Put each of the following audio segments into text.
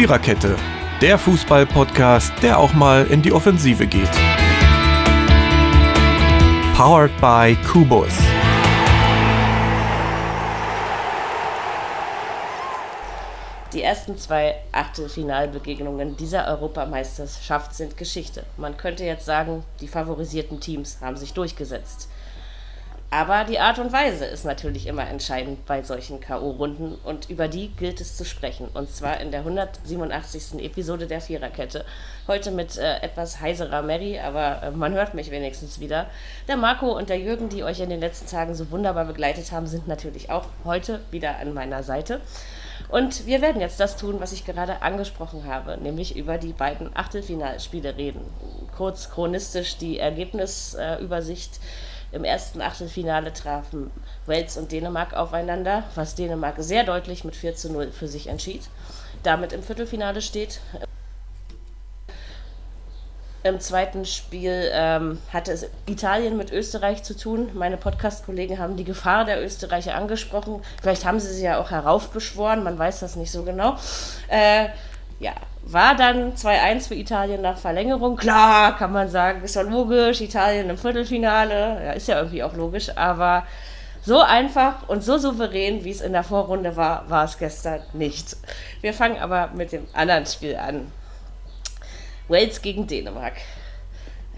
Viererkette, der Fußball-Podcast, der auch mal in die Offensive geht. Powered by Kubus. Die ersten zwei Achtelfinalbegegnungen dieser Europameisterschaft sind Geschichte. Man könnte jetzt sagen, die favorisierten Teams haben sich durchgesetzt. Aber die Art und Weise ist natürlich immer entscheidend bei solchen K.O.-Runden und über die gilt es zu sprechen. Und zwar in der 187. Episode der Viererkette. Heute mit äh, etwas heiserer Mary, aber äh, man hört mich wenigstens wieder. Der Marco und der Jürgen, die euch in den letzten Tagen so wunderbar begleitet haben, sind natürlich auch heute wieder an meiner Seite. Und wir werden jetzt das tun, was ich gerade angesprochen habe, nämlich über die beiden Achtelfinalspiele reden. Kurz chronistisch die Ergebnisübersicht. Äh, im ersten Achtelfinale trafen Wales und Dänemark aufeinander, was Dänemark sehr deutlich mit 4 zu 0 für sich entschied. Damit im Viertelfinale steht. Im zweiten Spiel ähm, hatte es Italien mit Österreich zu tun. Meine Podcast-Kollegen haben die Gefahr der Österreicher angesprochen. Vielleicht haben sie sie ja auch heraufbeschworen, man weiß das nicht so genau. Äh, ja, war dann 2-1 für Italien nach Verlängerung. Klar, kann man sagen, ist ja logisch, Italien im Viertelfinale, ja, ist ja irgendwie auch logisch, aber so einfach und so souverän, wie es in der Vorrunde war, war es gestern nicht. Wir fangen aber mit dem anderen Spiel an. Wales gegen Dänemark.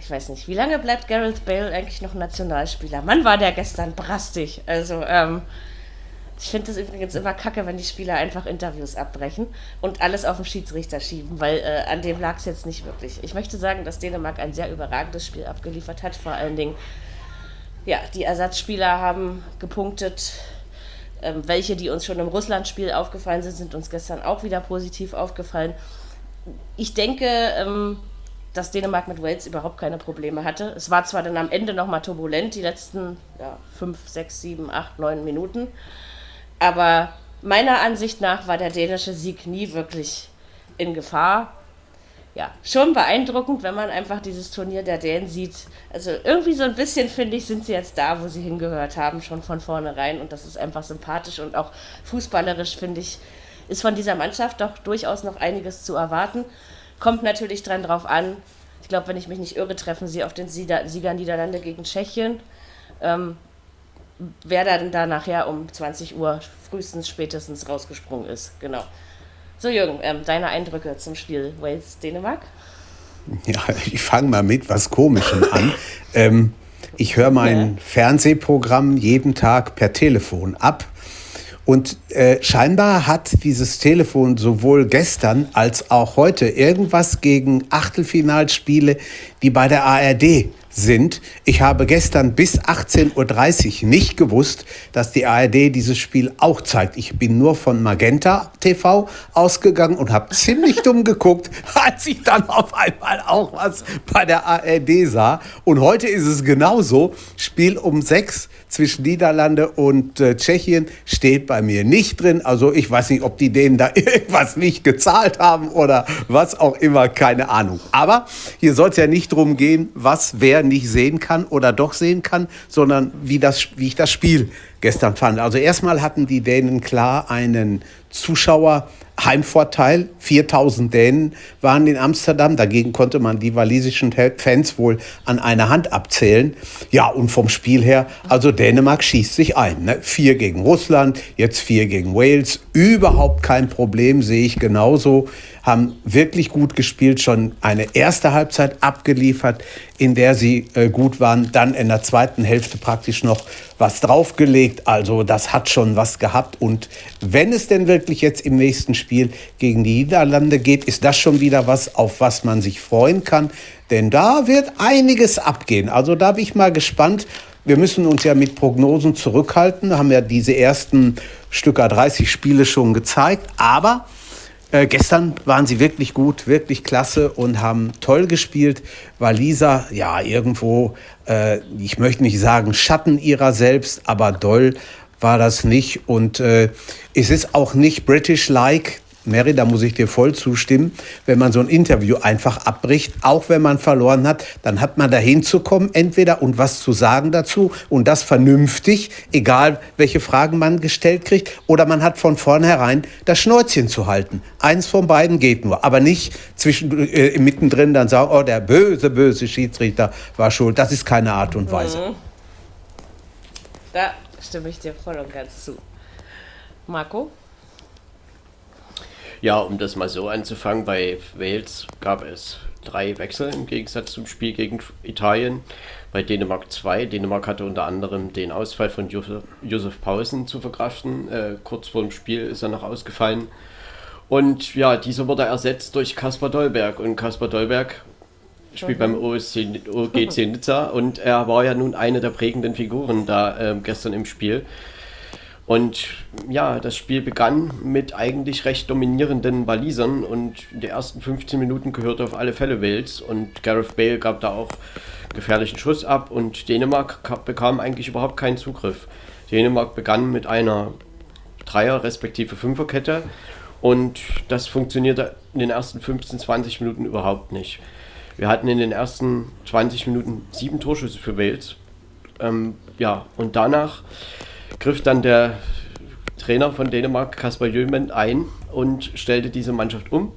Ich weiß nicht, wie lange bleibt Gareth Bale eigentlich noch Nationalspieler? Mann, war der gestern brastig. Also, ähm, ich finde es übrigens immer kacke, wenn die Spieler einfach Interviews abbrechen und alles auf den Schiedsrichter schieben, weil äh, an dem lag es jetzt nicht wirklich. Ich möchte sagen, dass Dänemark ein sehr überragendes Spiel abgeliefert hat. Vor allen Dingen, ja, die Ersatzspieler haben gepunktet. Ähm, welche, die uns schon im Russland-Spiel aufgefallen sind, sind uns gestern auch wieder positiv aufgefallen. Ich denke, ähm, dass Dänemark mit Wales überhaupt keine Probleme hatte. Es war zwar dann am Ende nochmal turbulent, die letzten ja, fünf, sechs, sieben, acht, neun Minuten. Aber meiner Ansicht nach war der dänische Sieg nie wirklich in Gefahr. Ja, schon beeindruckend, wenn man einfach dieses Turnier der Dänen sieht. Also irgendwie so ein bisschen, finde ich, sind sie jetzt da, wo sie hingehört haben, schon von vornherein. Und das ist einfach sympathisch und auch fußballerisch, finde ich, ist von dieser Mannschaft doch durchaus noch einiges zu erwarten. Kommt natürlich dran drauf an. Ich glaube, wenn ich mich nicht irre, treffen sie auf den Sieger Niederlande gegen Tschechien. Ähm, wer dann da nachher um 20 Uhr frühestens, spätestens rausgesprungen ist. Genau. So, Jürgen, ähm, deine Eindrücke zum Spiel Wales-Dänemark? Ja, ich fange mal mit was Komischem an. ähm, ich höre mein ja. Fernsehprogramm jeden Tag per Telefon ab. Und äh, scheinbar hat dieses Telefon sowohl gestern als auch heute irgendwas gegen Achtelfinalspiele, die bei der ARD sind. Ich habe gestern bis 18.30 Uhr nicht gewusst, dass die ARD dieses Spiel auch zeigt. Ich bin nur von Magenta TV ausgegangen und habe ziemlich dumm geguckt, als ich dann auf einmal auch was bei der ARD sah. Und heute ist es genauso. Spiel um sechs zwischen Niederlande und äh, Tschechien steht bei mir nicht drin. Also ich weiß nicht, ob die denen da irgendwas nicht gezahlt haben oder was auch immer, keine Ahnung. Aber hier soll es ja nicht darum gehen, was wer nicht sehen kann oder doch sehen kann, sondern wie, das, wie ich das Spiel gestern fand. Also erstmal hatten die Dänen klar einen Zuschauer Heimvorteil. 4000 Dänen waren in Amsterdam. Dagegen konnte man die walisischen Fans wohl an einer Hand abzählen. Ja, und vom Spiel her, also Dänemark schießt sich ein. Ne? Vier gegen Russland, jetzt vier gegen Wales. Überhaupt kein Problem, sehe ich genauso. Haben wirklich gut gespielt, schon eine erste Halbzeit abgeliefert, in der sie äh, gut waren. Dann in der zweiten Hälfte praktisch noch was draufgelegt. Also das hat schon was gehabt. Und wenn es denn wirklich jetzt im nächsten Spiel gegen die Niederlande geht, ist das schon wieder was, auf was man sich freuen kann. Denn da wird einiges abgehen. Also da bin ich mal gespannt. Wir müssen uns ja mit Prognosen zurückhalten, haben ja diese ersten Stücker 30 Spiele schon gezeigt. Aber äh, gestern waren sie wirklich gut, wirklich klasse und haben toll gespielt. War Lisa, ja, irgendwo, äh, ich möchte nicht sagen Schatten ihrer selbst, aber doll war das nicht. Und äh, es ist auch nicht British-like, Mary, da muss ich dir voll zustimmen, wenn man so ein Interview einfach abbricht, auch wenn man verloren hat, dann hat man dahin zu kommen, entweder und was zu sagen dazu und das vernünftig, egal welche Fragen man gestellt kriegt, oder man hat von vornherein das Schnäuzchen zu halten. Eins von beiden geht nur, aber nicht zwischen, äh, mittendrin dann sagen, oh, der böse, böse Schiedsrichter war schuld. Das ist keine Art und Weise. Mhm. Da stimme ich dir voll und ganz zu. Marco? Ja, um das mal so anzufangen, bei Wales gab es drei Wechsel im Gegensatz zum Spiel gegen Italien. Bei Dänemark zwei. Dänemark hatte unter anderem den Ausfall von Josef, Josef Pausen zu verkraften. Äh, kurz vor dem Spiel ist er noch ausgefallen. Und ja, dieser wurde ersetzt durch Kaspar Dolberg. Und Kaspar Dolberg spielt beim OSC, OGC Nizza und er war ja nun eine der prägenden Figuren da äh, gestern im Spiel. Und ja, das Spiel begann mit eigentlich recht dominierenden Walisern und den ersten 15 Minuten gehörte auf alle Fälle Wales und Gareth Bale gab da auch gefährlichen Schuss ab und Dänemark bekam eigentlich überhaupt keinen Zugriff. Dänemark begann mit einer Dreier- respektive Fünferkette und das funktionierte in den ersten 15, 20 Minuten überhaupt nicht. Wir hatten in den ersten 20 Minuten sieben Torschüsse für Wales. Ähm, ja, und danach griff dann der Trainer von Dänemark, Kasper Jömen, ein und stellte diese Mannschaft um.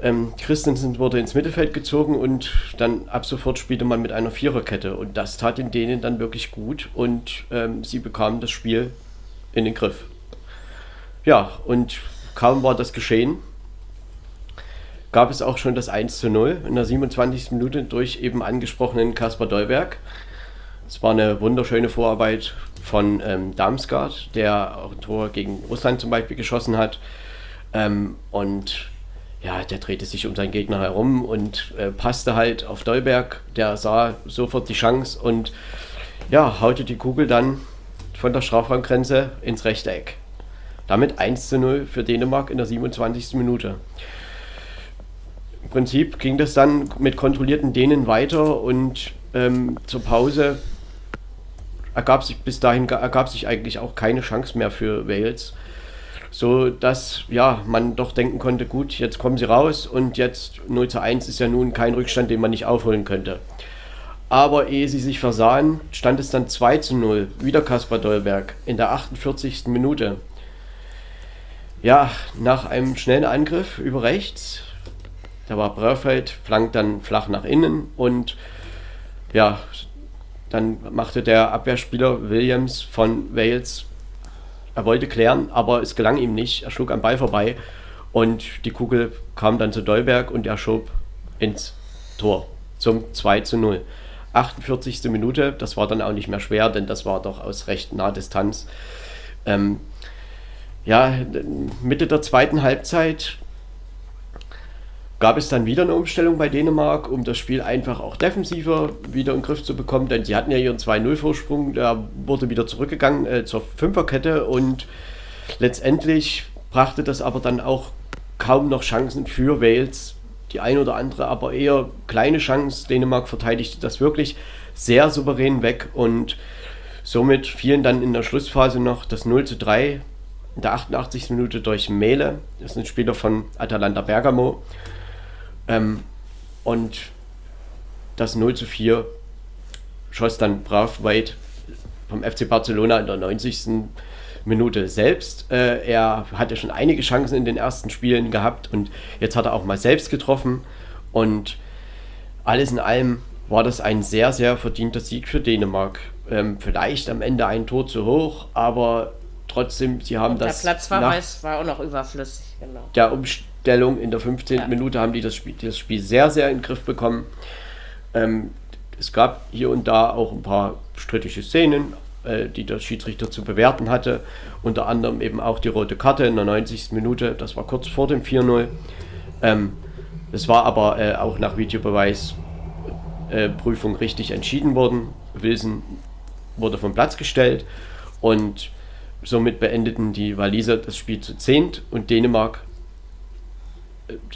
Ähm, Christensen wurde ins Mittelfeld gezogen und dann ab sofort spielte man mit einer Viererkette. Und das tat den Dänen dann wirklich gut und ähm, sie bekamen das Spiel in den Griff. Ja, und kaum war das geschehen, gab es auch schon das 1 zu 0 in der 27. Minute durch eben angesprochenen Kaspar Dolberg. Es war eine wunderschöne Vorarbeit von ähm, Damsgaard, der auch ein Tor gegen Russland zum Beispiel geschossen hat. Ähm, und ja, der drehte sich um seinen Gegner herum und äh, passte halt auf Dolberg. Der sah sofort die Chance und ja, haute die Kugel dann von der Strafraumgrenze ins rechte Eck. Damit 1 zu 0 für Dänemark in der 27. Minute. Im Prinzip ging das dann mit kontrollierten Dänen weiter und ähm, zur Pause ergab sich bis dahin ergab sich eigentlich auch keine Chance mehr für Wales. So dass ja, man doch denken konnte, gut, jetzt kommen sie raus und jetzt 0 zu 1 ist ja nun kein Rückstand, den man nicht aufholen könnte. Aber ehe sie sich versahen, stand es dann 2 zu 0. Wieder Kaspar Dollberg in der 48. Minute. Ja, nach einem schnellen Angriff über rechts. Da war Bröfeld, flankt dann flach nach innen und ja, dann machte der Abwehrspieler Williams von Wales, er wollte klären, aber es gelang ihm nicht. Er schlug am Ball vorbei und die Kugel kam dann zu Dolberg und er schob ins Tor zum 2 zu 0. 48. Minute, das war dann auch nicht mehr schwer, denn das war doch aus recht naher Distanz. Ähm, ja, Mitte der zweiten Halbzeit gab es dann wieder eine Umstellung bei Dänemark, um das Spiel einfach auch defensiver wieder in den Griff zu bekommen, denn sie hatten ja ihren 2-0-Vorsprung, der wurde wieder zurückgegangen äh, zur Fünferkette und letztendlich brachte das aber dann auch kaum noch Chancen für Wales. Die ein oder andere, aber eher kleine Chance. Dänemark verteidigte das wirklich sehr souverän weg und somit fielen dann in der Schlussphase noch das 0 zu 3 in der 88. Minute durch Mele. Das ist ein Spieler von Atalanta Bergamo. Ähm, und das 0 zu 4 schoss dann brav weit vom FC Barcelona in der 90. Minute selbst. Äh, er hatte schon einige Chancen in den ersten Spielen gehabt und jetzt hat er auch mal selbst getroffen. Und alles in allem war das ein sehr, sehr verdienter Sieg für Dänemark. Ähm, vielleicht am Ende ein Tor zu hoch, aber trotzdem, sie haben und das. Der Platzverweis war auch noch überflüssig, genau. Der Umstand Stellung. In der 15. Ja. Minute haben die das Spiel, das Spiel sehr, sehr in den Griff bekommen. Ähm, es gab hier und da auch ein paar strittige Szenen, äh, die der Schiedsrichter zu bewerten hatte. Unter anderem eben auch die rote Karte in der 90. Minute. Das war kurz vor dem 4-0. Ähm, es war aber äh, auch nach Videobeweisprüfung äh, richtig entschieden worden. Wilson wurde vom Platz gestellt und somit beendeten die Waliser das Spiel zu zehnt und Dänemark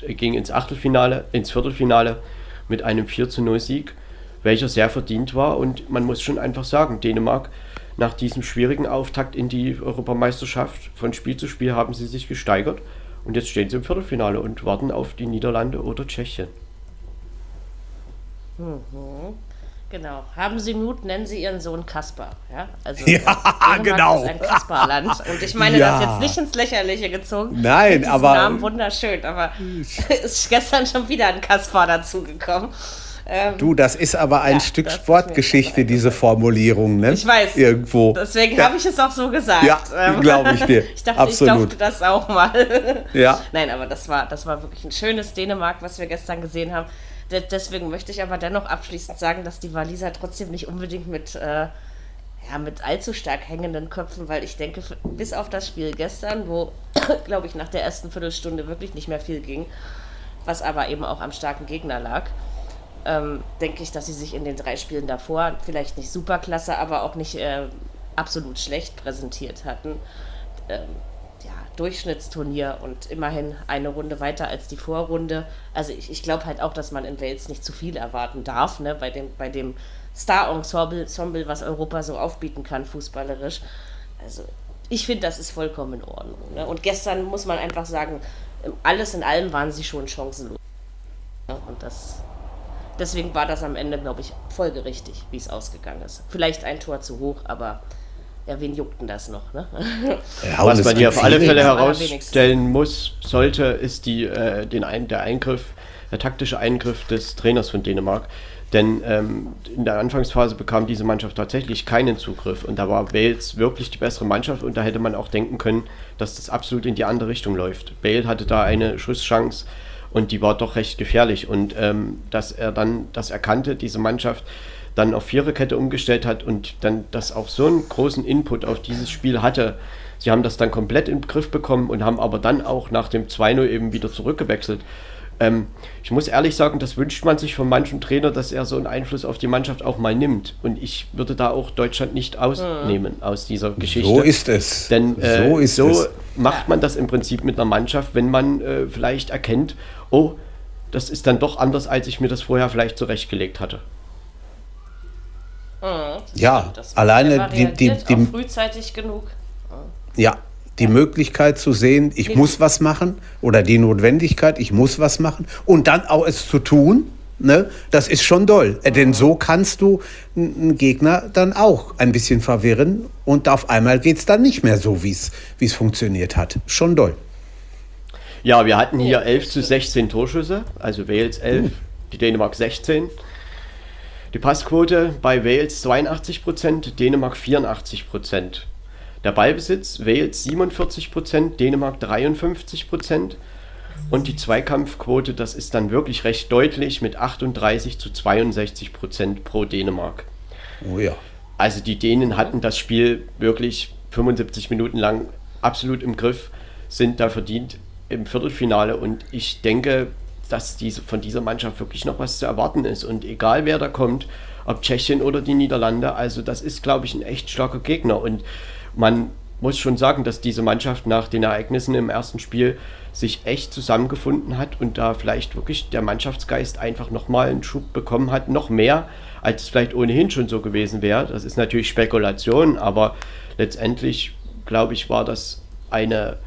ging ins Achtelfinale, ins Viertelfinale mit einem 4 zu 0 Sieg, welcher sehr verdient war. Und man muss schon einfach sagen, Dänemark nach diesem schwierigen Auftakt in die Europameisterschaft von Spiel zu Spiel haben sie sich gesteigert und jetzt stehen sie im Viertelfinale und warten auf die Niederlande oder Tschechien. Mhm. Genau. Haben Sie Mut, nennen Sie Ihren Sohn Kaspar. Ja, also, ja genau. ist ein Kasparland. Und ich meine ja. das jetzt nicht ins Lächerliche gezogen. Nein, aber. Namen wunderschön, aber ist gestern schon wieder ein Kaspar dazugekommen. Ähm, du, das ist aber ein ja, Stück Sportgeschichte, diese Formulierung, ne? Ich weiß. Irgendwo. Deswegen ja. habe ich es auch so gesagt. Ja, ähm, glaube ich dir. ich dachte, Absolut. ich durfte das auch mal. ja. Nein, aber das war, das war wirklich ein schönes Dänemark, was wir gestern gesehen haben deswegen möchte ich aber dennoch abschließend sagen, dass die Waliser trotzdem nicht unbedingt mit, äh, ja, mit allzu stark hängenden Köpfen, weil ich denke, bis auf das Spiel gestern, wo, glaube ich, nach der ersten Viertelstunde wirklich nicht mehr viel ging, was aber eben auch am starken Gegner lag, ähm, denke ich, dass sie sich in den drei Spielen davor vielleicht nicht superklasse, aber auch nicht äh, absolut schlecht präsentiert hatten. Ähm, Durchschnittsturnier und immerhin eine Runde weiter als die Vorrunde. Also ich, ich glaube halt auch, dass man in Wales nicht zu viel erwarten darf, ne, bei dem, bei dem Star-Ensemble, was Europa so aufbieten kann, fußballerisch. Also ich finde, das ist vollkommen in Ordnung. Ne? Und gestern muss man einfach sagen, alles in allem waren sie schon chancenlos. Ne? Und das, deswegen war das am Ende, glaube ich, folgerichtig, wie es ausgegangen ist. Vielleicht ein Tor zu hoch, aber ja, wen juckt denn das noch? Ne? Ja, Was man hier auf alle Fälle herausstellen muss, sollte, ist die, äh, den ein, der Eingriff, der taktische Eingriff des Trainers von Dänemark. Denn ähm, in der Anfangsphase bekam diese Mannschaft tatsächlich keinen Zugriff und da war Wales wirklich die bessere Mannschaft und da hätte man auch denken können, dass das absolut in die andere Richtung läuft. Bale hatte da eine Schusschance und die war doch recht gefährlich und ähm, dass er dann das erkannte, diese Mannschaft, dann auf Viererkette umgestellt hat und dann das auch so einen großen Input auf dieses Spiel hatte. Sie haben das dann komplett im Griff bekommen und haben aber dann auch nach dem 2-0 eben wieder zurückgewechselt. Ähm, ich muss ehrlich sagen, das wünscht man sich von manchem Trainer, dass er so einen Einfluss auf die Mannschaft auch mal nimmt. Und ich würde da auch Deutschland nicht ausnehmen mhm. aus dieser Geschichte. So ist es. Denn äh, so, ist so es. macht man das im Prinzip mit einer Mannschaft, wenn man äh, vielleicht erkennt, oh, das ist dann doch anders, als ich mir das vorher vielleicht zurechtgelegt hatte. Mhm. Ja, alleine die, die, die frühzeitig genug. Ja, die Möglichkeit zu sehen, ich muss was machen oder die Notwendigkeit, ich muss was machen und dann auch es zu tun, ne, das ist schon doll. Mhm. Denn so kannst du einen Gegner dann auch ein bisschen verwirren und auf einmal geht es dann nicht mehr so, wie es funktioniert hat. Schon doll. Ja, wir hatten hier 11 zu 16 Torschüsse, also Wales 11, mhm. die Dänemark 16. Die Passquote bei Wales 82%, Dänemark 84%. Der Ballbesitz Wales 47%, Dänemark 53%. Und die Zweikampfquote, das ist dann wirklich recht deutlich mit 38 zu 62 Prozent pro Dänemark. Oh ja. Also die Dänen hatten das Spiel wirklich 75 Minuten lang absolut im Griff, sind da verdient im Viertelfinale und ich denke, dass diese, von dieser Mannschaft wirklich noch was zu erwarten ist. Und egal wer da kommt, ob Tschechien oder die Niederlande, also das ist, glaube ich, ein echt starker Gegner. Und man muss schon sagen, dass diese Mannschaft nach den Ereignissen im ersten Spiel sich echt zusammengefunden hat und da vielleicht wirklich der Mannschaftsgeist einfach nochmal einen Schub bekommen hat, noch mehr, als es vielleicht ohnehin schon so gewesen wäre. Das ist natürlich Spekulation, aber letztendlich, glaube ich, war das eine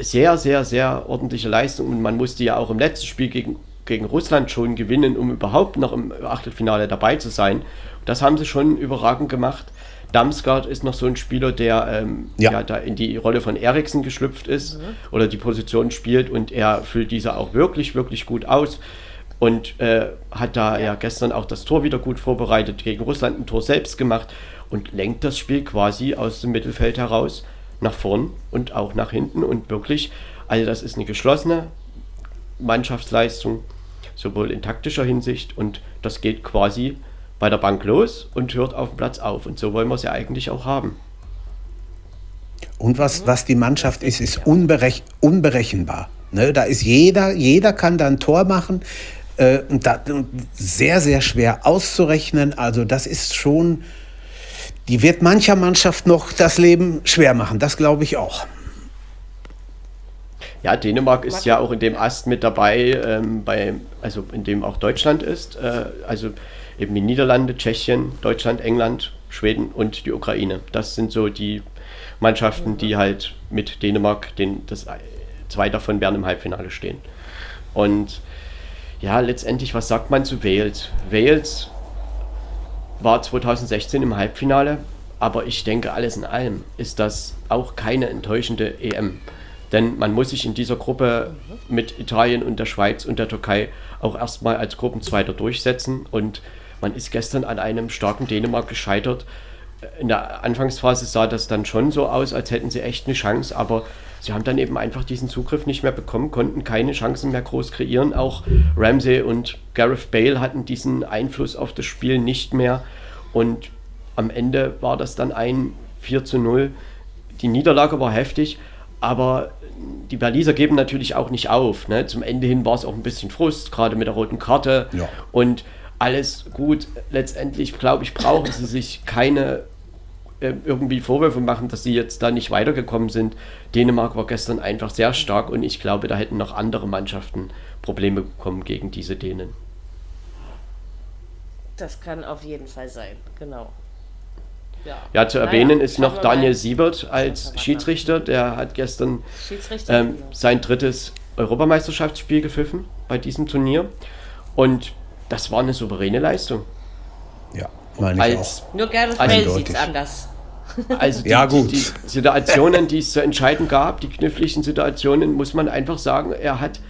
sehr, sehr, sehr ordentliche Leistung und man musste ja auch im letzten Spiel gegen, gegen Russland schon gewinnen, um überhaupt noch im Achtelfinale dabei zu sein. Das haben sie schon überragend gemacht. Damsgaard ist noch so ein Spieler, der ähm, ja. ja. da in die Rolle von Eriksen geschlüpft ist mhm. oder die Position spielt und er füllt diese auch wirklich, wirklich gut aus und äh, hat da ja. ja gestern auch das Tor wieder gut vorbereitet, gegen Russland ein Tor selbst gemacht und lenkt das Spiel quasi aus dem Mittelfeld heraus nach vorn und auch nach hinten und wirklich, also das ist eine geschlossene Mannschaftsleistung, sowohl in taktischer Hinsicht und das geht quasi bei der Bank los und hört auf dem Platz auf und so wollen wir es ja eigentlich auch haben. Und was, was die Mannschaft ist, ist unberech unberechenbar. Ne? Da ist jeder, jeder kann da ein Tor machen. Äh, da, sehr, sehr schwer auszurechnen. Also das ist schon, die wird mancher Mannschaft noch das Leben schwer machen. Das glaube ich auch. Ja, Dänemark ist ja auch in dem Ast mit dabei, ähm, bei, also in dem auch Deutschland ist. Äh, also eben die Niederlande, Tschechien, Deutschland, England, Schweden und die Ukraine. Das sind so die Mannschaften, die halt mit Dänemark, den, das, zwei davon werden im Halbfinale stehen. Und ja, letztendlich, was sagt man zu Wales? Wales war 2016 im Halbfinale, aber ich denke, alles in allem ist das auch keine enttäuschende EM. Denn man muss sich in dieser Gruppe mit Italien und der Schweiz und der Türkei auch erstmal als Gruppenzweiter durchsetzen. Und man ist gestern an einem starken Dänemark gescheitert. In der Anfangsphase sah das dann schon so aus, als hätten sie echt eine Chance, aber sie haben dann eben einfach diesen Zugriff nicht mehr bekommen, konnten keine Chancen mehr groß kreieren. Auch Ramsey und Gareth Bale hatten diesen Einfluss auf das Spiel nicht mehr. Und am Ende war das dann ein 4 zu 0. Die Niederlage war heftig, aber die Berliser geben natürlich auch nicht auf. Ne? Zum Ende hin war es auch ein bisschen Frust, gerade mit der roten Karte. Ja. Und alles gut. Letztendlich, glaube ich, brauchen sie sich keine irgendwie Vorwürfe machen, dass sie jetzt da nicht weitergekommen sind. Dänemark war gestern einfach sehr stark und ich glaube, da hätten noch andere Mannschaften Probleme bekommen gegen diese Dänen. Das kann auf jeden Fall sein, genau. Ja, ja zu erwähnen naja, ist noch Daniel. Siebert als Schiedsrichter. Der hat gestern ähm, genau. sein drittes Europameisterschaftsspiel gepfiffen bei diesem Turnier. Und das war eine souveräne Leistung. Ja, meine ich als, auch. Nur Gareth Bale sieht es anders. Also die, ja, gut. Die, die Situationen, die es zu entscheiden gab, die kniffligen Situationen, muss man einfach sagen, er hat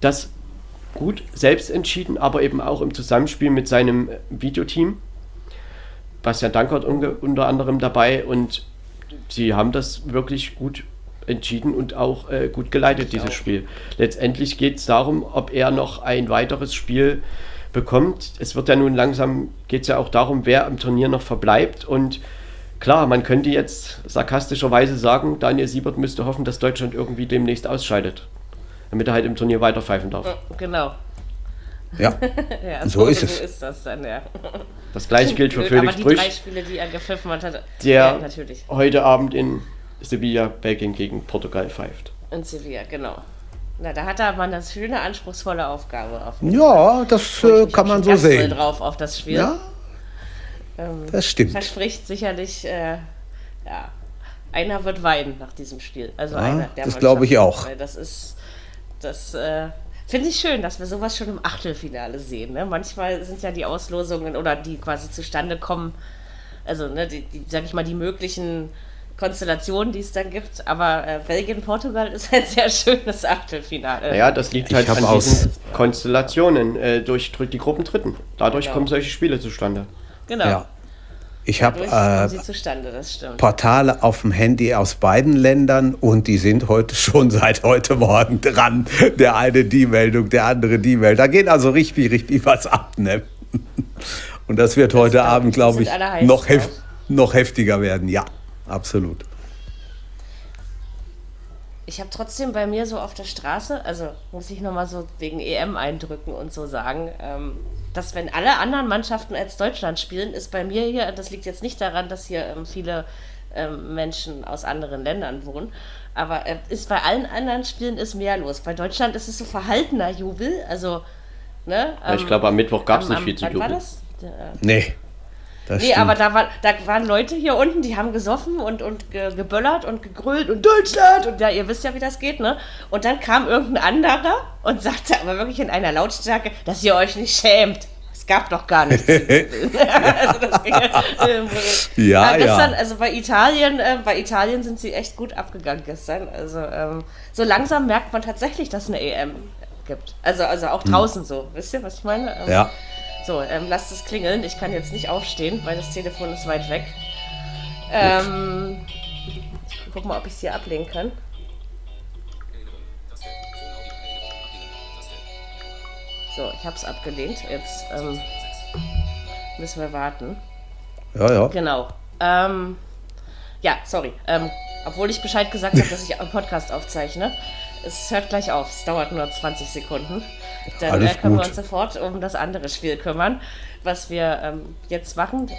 das gut selbst entschieden, aber eben auch im Zusammenspiel mit seinem Videoteam. Bastian Dankert unter anderem dabei und sie haben das wirklich gut entschieden und auch äh, gut geleitet, dieses Spiel. Letztendlich geht es darum, ob er noch ein weiteres Spiel bekommt. Es wird ja nun langsam, geht es ja auch darum, wer im Turnier noch verbleibt. Und klar, man könnte jetzt sarkastischerweise sagen, Daniel Siebert müsste hoffen, dass Deutschland irgendwie demnächst ausscheidet, damit er halt im Turnier weiter pfeifen darf. Genau. Ja, ja so, so, ist es. ist das dann, ja. Das gleiche gilt für Felix Aber die drei Spiele, die er gepfiffen hat, der ja, heute Abend in Sevilla Belgien gegen Portugal pfeift. In Sevilla, genau. Na, da hat er mal eine schöne, anspruchsvolle Aufgabe. Auf ja, das äh, kann man so sehen. drauf auf das Spiel. Ja, ähm, das stimmt. Verspricht sicherlich, äh, ja, einer wird weinen nach diesem Spiel. Also ja, einer, der Das glaube ich auch. Das ist, das äh, finde ich schön, dass wir sowas schon im Achtelfinale sehen. Ne? Manchmal sind ja die Auslosungen oder die quasi zustande kommen, also ne, die, die sag ich mal, die möglichen Konstellationen, die es dann gibt. Aber äh, Belgien-Portugal ist ein sehr schönes Achtelfinale. Ja, das liegt halt an diesen Konstellationen äh, durch, durch die Gruppen Dritten. Dadurch genau. kommen solche Spiele zustande. Genau. Ja. Ich habe äh, Portale auf dem Handy aus beiden Ländern und die sind heute schon seit heute Morgen dran. Der eine die Meldung, der andere die Meldung. Da geht also richtig, richtig was ab. Ne? Und das wird das heute glaub, Abend, glaube ich, noch, hef noch heftiger werden. Ja absolut. Ich habe trotzdem bei mir so auf der Straße, also muss ich nochmal so wegen EM eindrücken und so sagen, ähm, dass wenn alle anderen Mannschaften als Deutschland spielen, ist bei mir hier, das liegt jetzt nicht daran, dass hier ähm, viele ähm, Menschen aus anderen Ländern wohnen, aber äh, ist bei allen anderen Spielen ist mehr los. Bei Deutschland ist es so verhaltener Jubel, also ne? ich glaube, am Mittwoch gab es nicht viel zu jubeln. War das? Äh, nee. Das nee, stimmt. aber da, war, da waren Leute hier unten, die haben gesoffen und, und ge, geböllert und gegrölt und Deutschland und ja, ihr wisst ja, wie das geht, ne? Und dann kam irgendein anderer und sagte aber wirklich in einer Lautstärke, dass ihr euch nicht schämt. Es gab doch gar nichts. also das ging, äh, ja, gestern, ja. also bei Italien, äh, bei Italien sind sie echt gut abgegangen gestern. Also ähm, so langsam merkt man tatsächlich, dass es eine EM gibt. Also, also auch hm. draußen hm. so. Wisst ihr, was ich meine? Ähm, ja. So, ähm, lasst es klingeln. Ich kann jetzt nicht aufstehen, weil das Telefon ist weit weg. Ähm, ich guck mal, ob ich es hier ablegen kann. So, ich habe es abgelehnt. Jetzt ähm, müssen wir warten. Ja, ja. Genau. Ähm, ja, sorry. Ähm, obwohl ich Bescheid gesagt habe, dass ich einen Podcast aufzeichne. Es hört gleich auf. Es dauert nur 20 Sekunden. Dann Alles äh, können gut. wir uns sofort um das andere Spiel kümmern, was wir ähm, jetzt machen.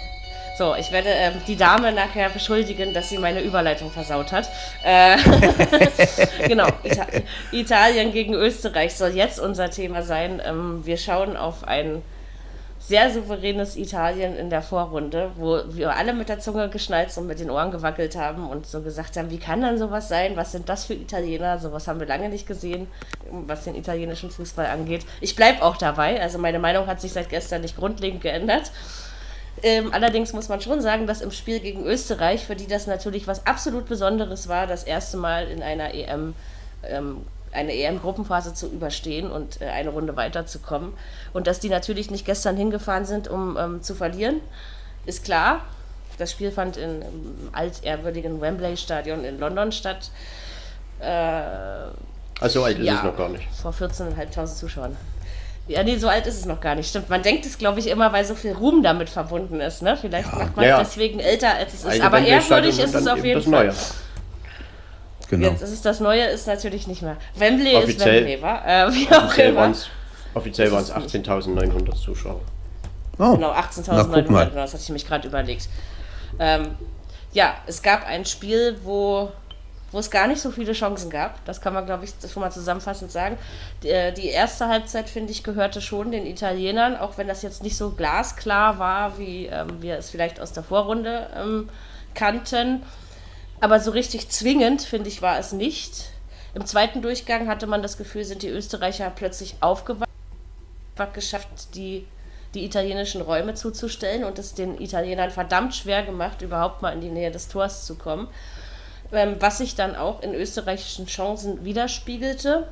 So, ich werde ähm, die Dame nachher beschuldigen, dass sie meine Überleitung versaut hat. Äh, genau, Ita Italien gegen Österreich soll jetzt unser Thema sein. Ähm, wir schauen auf ein sehr souveränes Italien in der Vorrunde, wo wir alle mit der Zunge geschnalzt und mit den Ohren gewackelt haben und so gesagt haben, wie kann dann sowas sein? Was sind das für Italiener? Sowas haben wir lange nicht gesehen, was den italienischen Fußball angeht. Ich bleibe auch dabei, also meine Meinung hat sich seit gestern nicht grundlegend geändert. Ähm, allerdings muss man schon sagen, dass im Spiel gegen Österreich, für die das natürlich was absolut Besonderes war, das erste Mal in einer EM ähm, eine EM-Gruppenphase zu überstehen und äh, eine Runde weiterzukommen. Und dass die natürlich nicht gestern hingefahren sind, um ähm, zu verlieren, ist klar. Das Spiel fand im altehrwürdigen Wembley-Stadion in London statt. Äh, also so alt ist ja, es noch gar nicht. Vor 14.500 Zuschauern. Ja, nee, so alt ist es noch gar nicht. Stimmt. Man denkt es, glaube ich, immer, weil so viel Ruhm damit verbunden ist. Ne? Vielleicht ja. macht man es ja. deswegen älter, als es ist. Aber ehrwürdig ist es auf jeden Fall. Neue. Genau. Jetzt ist es das Neue, ist natürlich nicht mehr. Wembley offiziell, ist Wembley, wa? Äh, wie offiziell waren es offiziell 18.900 Zuschauer. Oh. Genau, 18.900, das hatte ich mich gerade überlegt. Ähm, ja, es gab ein Spiel, wo, wo es gar nicht so viele Chancen gab. Das kann man, glaube ich, schon mal zusammenfassend sagen. Die, äh, die erste Halbzeit, finde ich, gehörte schon den Italienern, auch wenn das jetzt nicht so glasklar war, wie ähm, wir es vielleicht aus der Vorrunde ähm, kannten. Aber so richtig zwingend, finde ich, war es nicht. Im zweiten Durchgang hatte man das Gefühl, sind die Österreicher plötzlich aufgewacht, geschafft, die, die italienischen Räume zuzustellen und es den Italienern verdammt schwer gemacht, überhaupt mal in die Nähe des Tors zu kommen. Ähm, was sich dann auch in österreichischen Chancen widerspiegelte.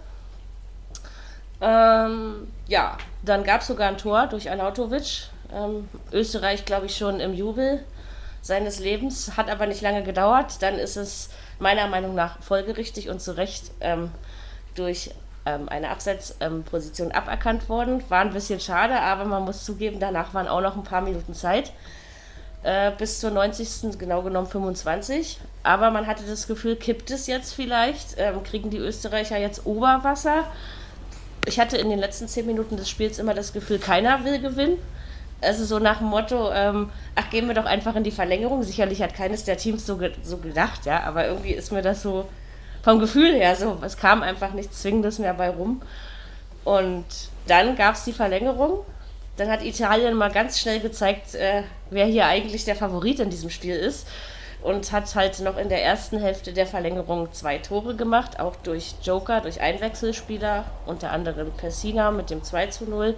Ähm, ja, dann gab es sogar ein Tor durch Anautovic. Ähm, Österreich, glaube ich, schon im Jubel seines Lebens, hat aber nicht lange gedauert. Dann ist es meiner Meinung nach folgerichtig und zu Recht ähm, durch ähm, eine Abseitsposition ähm, aberkannt worden. War ein bisschen schade, aber man muss zugeben, danach waren auch noch ein paar Minuten Zeit. Äh, bis zur 90. genau genommen 25. Aber man hatte das Gefühl, kippt es jetzt vielleicht? Ähm, kriegen die Österreicher jetzt Oberwasser? Ich hatte in den letzten zehn Minuten des Spiels immer das Gefühl, keiner will gewinnen. Also so nach dem Motto, ähm, ach, gehen wir doch einfach in die Verlängerung. Sicherlich hat keines der Teams so, ge so gedacht, ja, aber irgendwie ist mir das so vom Gefühl her so, es kam einfach nichts Zwingendes mehr bei rum. Und dann gab es die Verlängerung. Dann hat Italien mal ganz schnell gezeigt, äh, wer hier eigentlich der Favorit in diesem Spiel ist. Und hat halt noch in der ersten Hälfte der Verlängerung zwei Tore gemacht, auch durch Joker, durch Einwechselspieler, unter anderem Pessina mit dem 2 zu 0.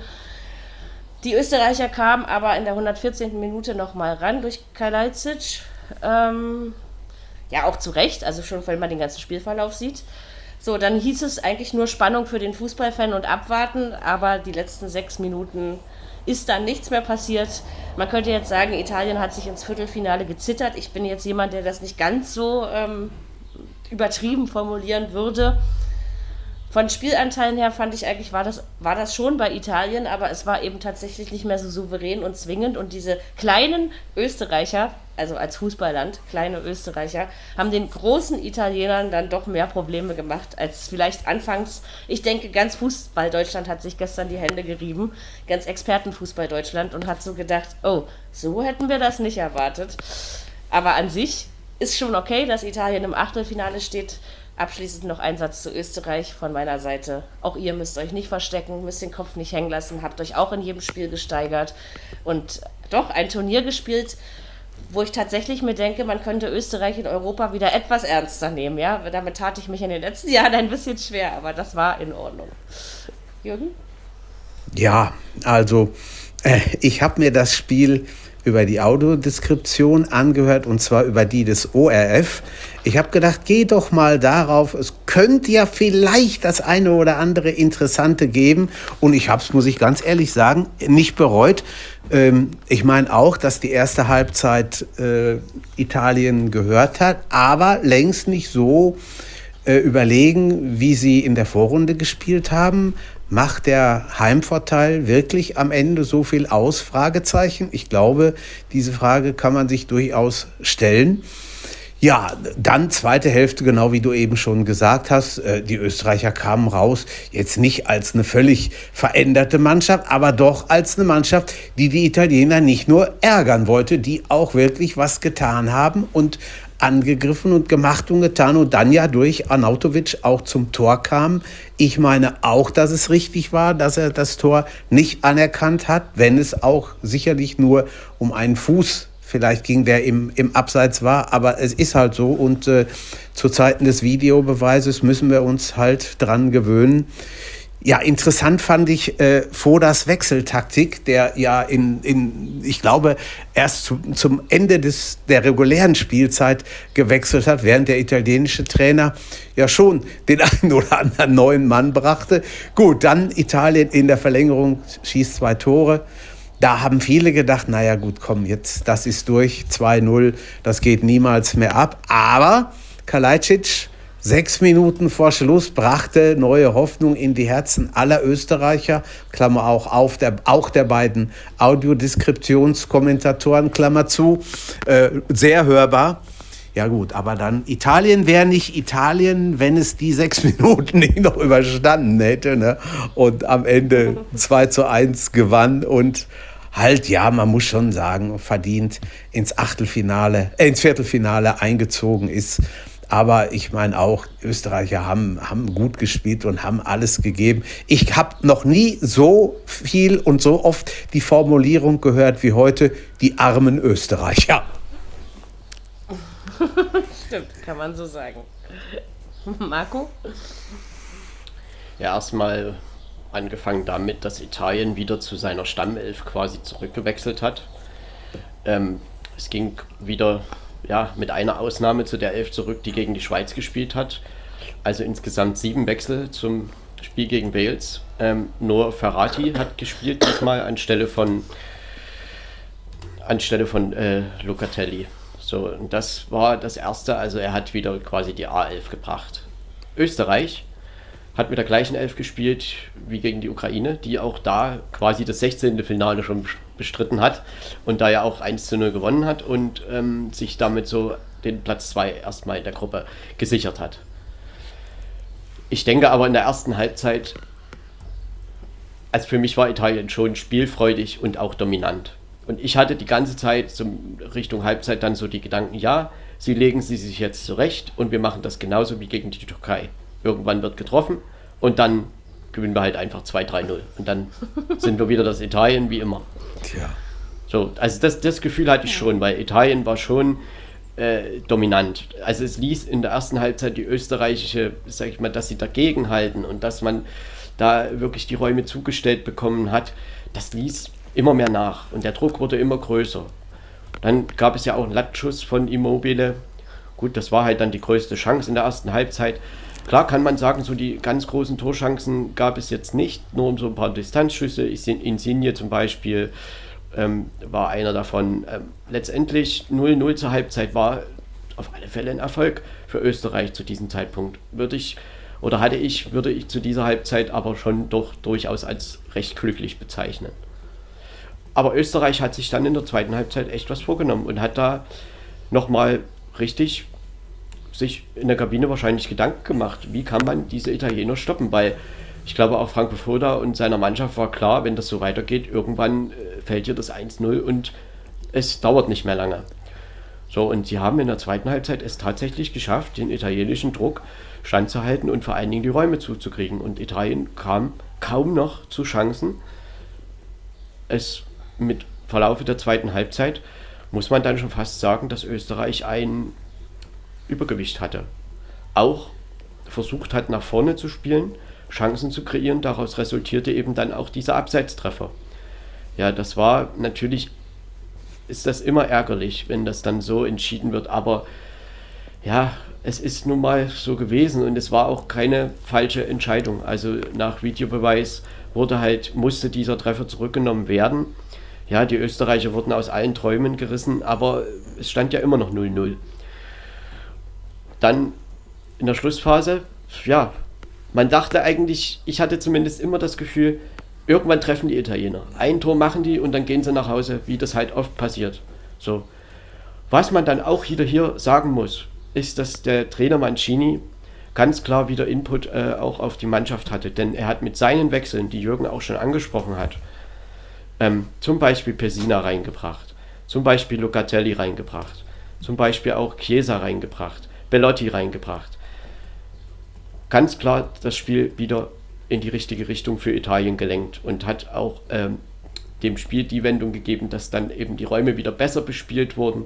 Die Österreicher kamen aber in der 114. Minute nochmal ran durch Kalajdzic. Ähm, ja, auch zu Recht, also schon, wenn man den ganzen Spielverlauf sieht. So, dann hieß es eigentlich nur Spannung für den Fußballfan und abwarten, aber die letzten sechs Minuten ist dann nichts mehr passiert. Man könnte jetzt sagen, Italien hat sich ins Viertelfinale gezittert. Ich bin jetzt jemand, der das nicht ganz so ähm, übertrieben formulieren würde. Von Spielanteilen her fand ich eigentlich, war das, war das schon bei Italien, aber es war eben tatsächlich nicht mehr so souverän und zwingend. Und diese kleinen Österreicher, also als Fußballland, kleine Österreicher, haben den großen Italienern dann doch mehr Probleme gemacht, als vielleicht anfangs. Ich denke, ganz Fußball Deutschland hat sich gestern die Hände gerieben, ganz Expertenfußball Deutschland und hat so gedacht, oh, so hätten wir das nicht erwartet. Aber an sich ist schon okay, dass Italien im Achtelfinale steht Abschließend noch ein Satz zu Österreich von meiner Seite. Auch ihr müsst euch nicht verstecken, müsst den Kopf nicht hängen lassen, habt euch auch in jedem Spiel gesteigert und doch ein Turnier gespielt, wo ich tatsächlich mir denke, man könnte Österreich in Europa wieder etwas ernster nehmen. Ja? Damit tat ich mich in den letzten Jahren ein bisschen schwer, aber das war in Ordnung. Jürgen? Ja, also äh, ich habe mir das Spiel über die Audiodeskription angehört und zwar über die des ORF. Ich habe gedacht, geh doch mal darauf. Es könnte ja vielleicht das eine oder andere Interessante geben. Und ich habe es, muss ich ganz ehrlich sagen, nicht bereut. Ähm, ich meine auch, dass die erste Halbzeit äh, Italien gehört hat, aber längst nicht so äh, überlegen, wie sie in der Vorrunde gespielt haben. Macht der Heimvorteil wirklich am Ende so viel aus? Fragezeichen. Ich glaube, diese Frage kann man sich durchaus stellen. Ja, dann zweite Hälfte, genau wie du eben schon gesagt hast. Äh, die Österreicher kamen raus, jetzt nicht als eine völlig veränderte Mannschaft, aber doch als eine Mannschaft, die die Italiener nicht nur ärgern wollte, die auch wirklich was getan haben und angegriffen und gemacht und getan und dann ja durch Arnautovic auch zum Tor kam. Ich meine auch, dass es richtig war, dass er das Tor nicht anerkannt hat, wenn es auch sicherlich nur um einen Fuß vielleicht ging, der im, im Abseits war, aber es ist halt so und äh, zu Zeiten des Videobeweises müssen wir uns halt dran gewöhnen. Ja, interessant fand ich äh, Fodas Wechseltaktik, der ja in, in ich glaube, erst zu, zum Ende des, der regulären Spielzeit gewechselt hat, während der italienische Trainer ja schon den einen oder anderen neuen Mann brachte. Gut, dann Italien in der Verlängerung schießt zwei Tore. Da haben viele gedacht, naja gut, komm, jetzt, das ist durch, 2-0, das geht niemals mehr ab. Aber Kalajdzic Sechs Minuten vor Schluss brachte neue Hoffnung in die Herzen aller Österreicher, Klammer auch auf, der, auch der beiden Audiodeskriptionskommentatoren, Klammer zu, äh, sehr hörbar. Ja gut, aber dann Italien wäre nicht Italien, wenn es die sechs Minuten nicht noch überstanden hätte ne? und am Ende 2 zu 1 gewann und halt, ja, man muss schon sagen, verdient ins Achtelfinale, äh, ins Viertelfinale eingezogen ist. Aber ich meine auch, Österreicher haben, haben gut gespielt und haben alles gegeben. Ich habe noch nie so viel und so oft die Formulierung gehört wie heute, die armen Österreicher. Stimmt, kann man so sagen. Marco? Ja, erstmal angefangen damit, dass Italien wieder zu seiner Stammelf quasi zurückgewechselt hat. Ähm, es ging wieder ja, mit einer Ausnahme zu der Elf zurück, die gegen die Schweiz gespielt hat. Also insgesamt sieben Wechsel zum Spiel gegen Wales. Ähm, nur Ferrati hat gespielt, diesmal anstelle von anstelle von äh, Locatelli. So, und das war das erste, also er hat wieder quasi die A11 gebracht. Österreich hat mit der gleichen Elf gespielt wie gegen die Ukraine, die auch da quasi das 16. Finale schon bestritten hat und da ja auch 1 zu 0 gewonnen hat und ähm, sich damit so den Platz 2 erstmal in der Gruppe gesichert hat. Ich denke aber in der ersten Halbzeit, also für mich war Italien schon spielfreudig und auch dominant. Und ich hatte die ganze Zeit zum Richtung Halbzeit dann so die Gedanken, ja, sie legen sie sich jetzt zurecht und wir machen das genauso wie gegen die Türkei. Irgendwann wird getroffen und dann gewinnen wir halt einfach 2-3-0. Und dann sind wir wieder das Italien wie immer. Tja. So, also das, das Gefühl hatte ich schon, weil Italien war schon äh, dominant. Also es ließ in der ersten Halbzeit die österreichische, sag ich mal, dass sie dagegen halten und dass man da wirklich die Räume zugestellt bekommen hat, das ließ immer mehr nach und der Druck wurde immer größer. Dann gab es ja auch einen Lattschuss von Immobile. Gut, das war halt dann die größte Chance in der ersten Halbzeit. Klar kann man sagen, so die ganz großen Torchancen gab es jetzt nicht, nur um so ein paar Distanzschüsse. Insigne zum Beispiel ähm, war einer davon. Ähm, letztendlich 0-0 zur Halbzeit war auf alle Fälle ein Erfolg für Österreich zu diesem Zeitpunkt. Würde ich oder hatte ich, würde ich zu dieser Halbzeit aber schon doch durchaus als recht glücklich bezeichnen. Aber Österreich hat sich dann in der zweiten Halbzeit echt was vorgenommen und hat da nochmal richtig sich in der Kabine wahrscheinlich Gedanken gemacht, wie kann man diese Italiener stoppen, weil ich glaube auch Franco Foda und seiner Mannschaft war klar, wenn das so weitergeht, irgendwann äh, fällt hier das 1-0 und es dauert nicht mehr lange. So, und sie haben in der zweiten Halbzeit es tatsächlich geschafft, den italienischen Druck standzuhalten und vor allen Dingen die Räume zuzukriegen. Und Italien kam kaum noch zu Chancen. Es mit Verlauf der zweiten Halbzeit muss man dann schon fast sagen, dass Österreich ein Übergewicht hatte. Auch versucht hat, nach vorne zu spielen, Chancen zu kreieren. Daraus resultierte eben dann auch dieser Abseitstreffer. Ja, das war natürlich, ist das immer ärgerlich, wenn das dann so entschieden wird, aber ja, es ist nun mal so gewesen und es war auch keine falsche Entscheidung. Also nach Videobeweis wurde halt, musste dieser Treffer zurückgenommen werden. Ja, die Österreicher wurden aus allen Träumen gerissen, aber es stand ja immer noch 0-0. Dann in der Schlussphase, ja, man dachte eigentlich, ich hatte zumindest immer das Gefühl, irgendwann treffen die Italiener. Ein Tor machen die und dann gehen sie nach Hause, wie das halt oft passiert. So. Was man dann auch wieder hier sagen muss, ist, dass der Trainer Mancini ganz klar wieder Input äh, auch auf die Mannschaft hatte. Denn er hat mit seinen Wechseln, die Jürgen auch schon angesprochen hat, ähm, zum Beispiel Pesina reingebracht, zum Beispiel Locatelli reingebracht, zum Beispiel auch Chiesa reingebracht, Bellotti reingebracht. Ganz klar das Spiel wieder in die richtige Richtung für Italien gelenkt und hat auch ähm, dem Spiel die Wendung gegeben, dass dann eben die Räume wieder besser bespielt wurden,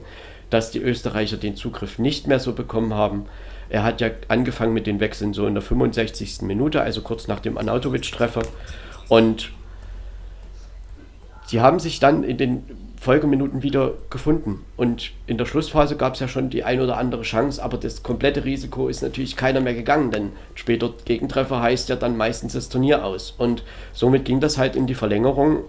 dass die Österreicher den Zugriff nicht mehr so bekommen haben. Er hat ja angefangen mit den Wechseln so in der 65. Minute, also kurz nach dem Anautovic-Treffer. Und sie haben sich dann in den Folgeminuten wieder gefunden. Und in der Schlussphase gab es ja schon die ein oder andere Chance, aber das komplette Risiko ist natürlich keiner mehr gegangen, denn später Gegentreffer heißt ja dann meistens das Turnier aus. Und somit ging das halt in die Verlängerung.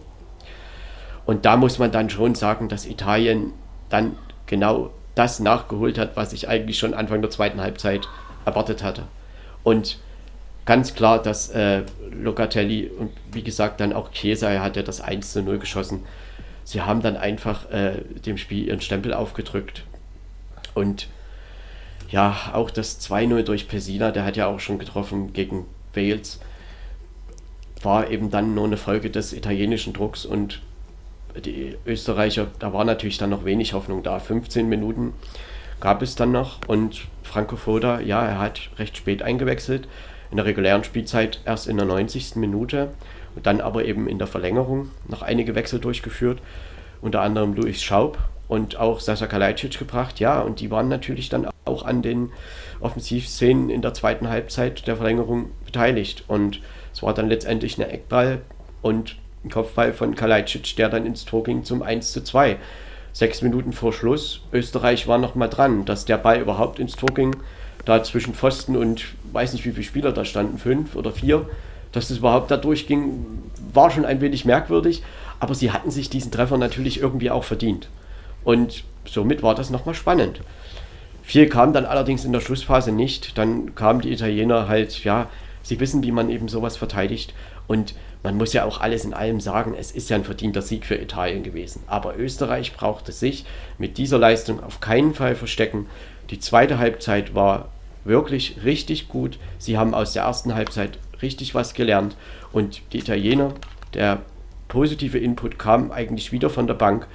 Und da muss man dann schon sagen, dass Italien dann genau das nachgeholt hat, was ich eigentlich schon Anfang der zweiten Halbzeit erwartet hatte. Und ganz klar, dass äh, Locatelli und wie gesagt dann auch Chiesa, er hat ja das 1 zu 0 geschossen. Sie haben dann einfach äh, dem Spiel ihren Stempel aufgedrückt. Und ja, auch das 2-0 durch Pesina, der hat ja auch schon getroffen gegen Wales, war eben dann nur eine Folge des italienischen Drucks und die Österreicher, da war natürlich dann noch wenig Hoffnung da. 15 Minuten gab es dann noch und Franco Foda, ja, er hat recht spät eingewechselt. In der regulären Spielzeit erst in der 90. Minute und dann aber eben in der Verlängerung noch einige Wechsel durchgeführt. Unter anderem Luis Schaub und auch Sasa Kalajdzic gebracht. Ja, und die waren natürlich dann auch an den Offensivszenen in der zweiten Halbzeit der Verlängerung beteiligt. Und es war dann letztendlich eine Eckball und ein Kopfball von Kalajdzic, der dann ins Tor ging zum 1 zu 2. Sechs Minuten vor Schluss, Österreich war noch mal dran, dass der Ball überhaupt ins Tor ging. Da zwischen Pfosten und weiß nicht wie viele Spieler da standen, fünf oder vier, dass es überhaupt da durchging, war schon ein wenig merkwürdig. Aber sie hatten sich diesen Treffer natürlich irgendwie auch verdient. Und somit war das nochmal spannend. Viel kam dann allerdings in der Schlussphase nicht. Dann kamen die Italiener halt, ja, sie wissen, wie man eben sowas verteidigt. Und man muss ja auch alles in allem sagen, es ist ja ein verdienter Sieg für Italien gewesen. Aber Österreich brauchte sich mit dieser Leistung auf keinen Fall verstecken. Die zweite Halbzeit war wirklich richtig gut. Sie haben aus der ersten Halbzeit richtig was gelernt. Und die Italiener, der positive Input kam eigentlich wieder von der Bank.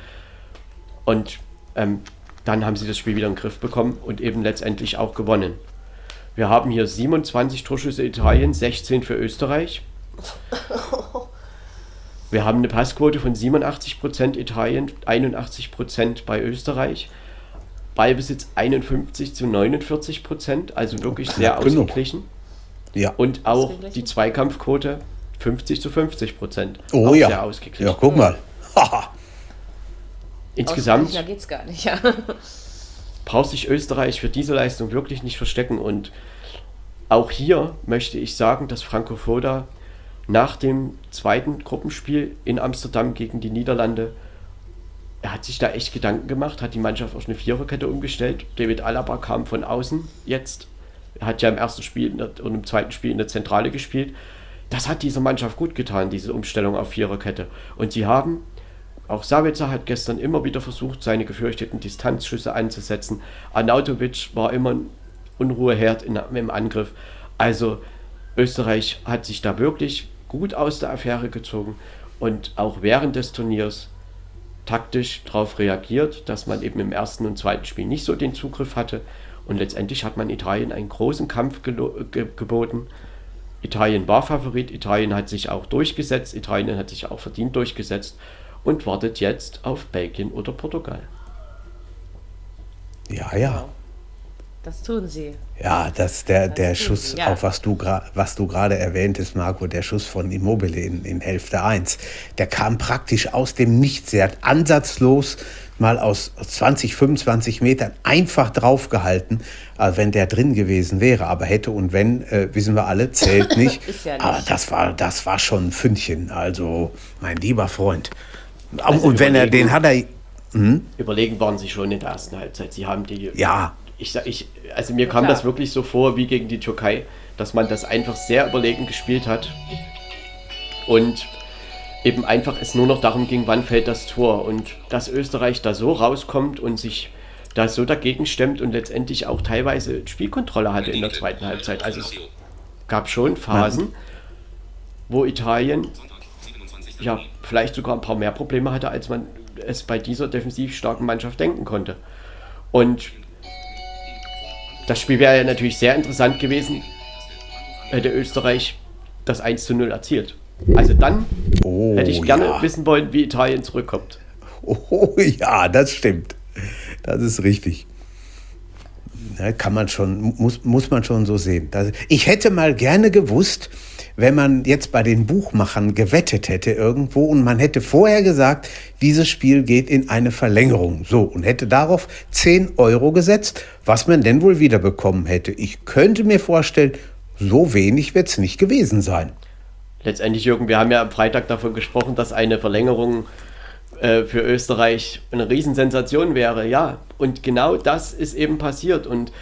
Und ähm, dann haben sie das Spiel wieder in den Griff bekommen und eben letztendlich auch gewonnen. Wir haben hier 27 Torschüsse Italien, 16 für Österreich. Wir haben eine Passquote von 87% Italien, 81% bei Österreich. Ballbesitz 51 zu 49% also wirklich sehr ausgeglichen. Ja. Und auch die Zweikampfquote 50 zu 50% Oh auch ja. Sehr ausgeglichen. Ja, guck mal. Insgesamt. Da geht's gar nicht, ja. braucht sich Österreich für diese Leistung wirklich nicht verstecken. Und auch hier möchte ich sagen, dass Franco Foda nach dem zweiten Gruppenspiel in Amsterdam gegen die Niederlande, er hat sich da echt Gedanken gemacht, hat die Mannschaft auf eine Viererkette umgestellt. David Alaba kam von außen jetzt. Hat ja im ersten Spiel und im zweiten Spiel in der Zentrale gespielt. Das hat dieser Mannschaft gut getan, diese Umstellung auf Viererkette. Und sie haben, auch Savitzer hat gestern immer wieder versucht, seine gefürchteten Distanzschüsse anzusetzen. Arnautovic war immer ein Unruheherd in, im Angriff. Also Österreich hat sich da wirklich gut aus der Affäre gezogen und auch während des Turniers taktisch darauf reagiert, dass man eben im ersten und zweiten Spiel nicht so den Zugriff hatte. Und letztendlich hat man Italien einen großen Kampf ge ge geboten. Italien war Favorit, Italien hat sich auch durchgesetzt, Italien hat sich auch verdient durchgesetzt und wartet jetzt auf Belgien oder Portugal. Ja, ja. Das tun sie. Ja, das, der, das der Schuss, ja. auch was du, was du gerade erwähntest, Marco, der Schuss von Immobile in, in Hälfte 1, der kam praktisch aus dem Nichts. Er hat ansatzlos mal aus 20, 25 Metern einfach draufgehalten, als wenn der drin gewesen wäre. Aber hätte und wenn, äh, wissen wir alle, zählt nicht. ja nicht. Aber das war, das war schon ein Fündchen. Also, mein lieber Freund. Also und wenn er den hat er. Hm? Überlegen waren sie schon in der ersten Halbzeit. Sie haben die ja ich, ich, also mir kam Klar. das wirklich so vor wie gegen die Türkei, dass man das einfach sehr überlegen gespielt hat und eben einfach es nur noch darum ging, wann fällt das Tor und dass Österreich da so rauskommt und sich da so dagegen stemmt und letztendlich auch teilweise Spielkontrolle hatte in der zweiten Halbzeit. Also es gab schon Phasen, wo Italien ja vielleicht sogar ein paar mehr Probleme hatte, als man es bei dieser defensiv starken Mannschaft denken konnte. Und das Spiel wäre ja natürlich sehr interessant gewesen, hätte Österreich das 1 zu 0 erzielt. Also dann Oh, hätte ich gerne ja. wissen wollen, wie Italien zurückkommt. Oh ja, das stimmt. Das ist richtig. Kann man schon, muss, muss man schon so sehen. Ich hätte mal gerne gewusst, wenn man jetzt bei den Buchmachern gewettet hätte irgendwo und man hätte vorher gesagt, dieses Spiel geht in eine Verlängerung. So, und hätte darauf 10 Euro gesetzt, was man denn wohl wiederbekommen hätte. Ich könnte mir vorstellen, so wenig wird es nicht gewesen sein. Letztendlich, Jürgen, wir haben ja am Freitag davon gesprochen, dass eine Verlängerung äh, für Österreich eine Riesensensation wäre. Ja, und genau das ist eben passiert. Und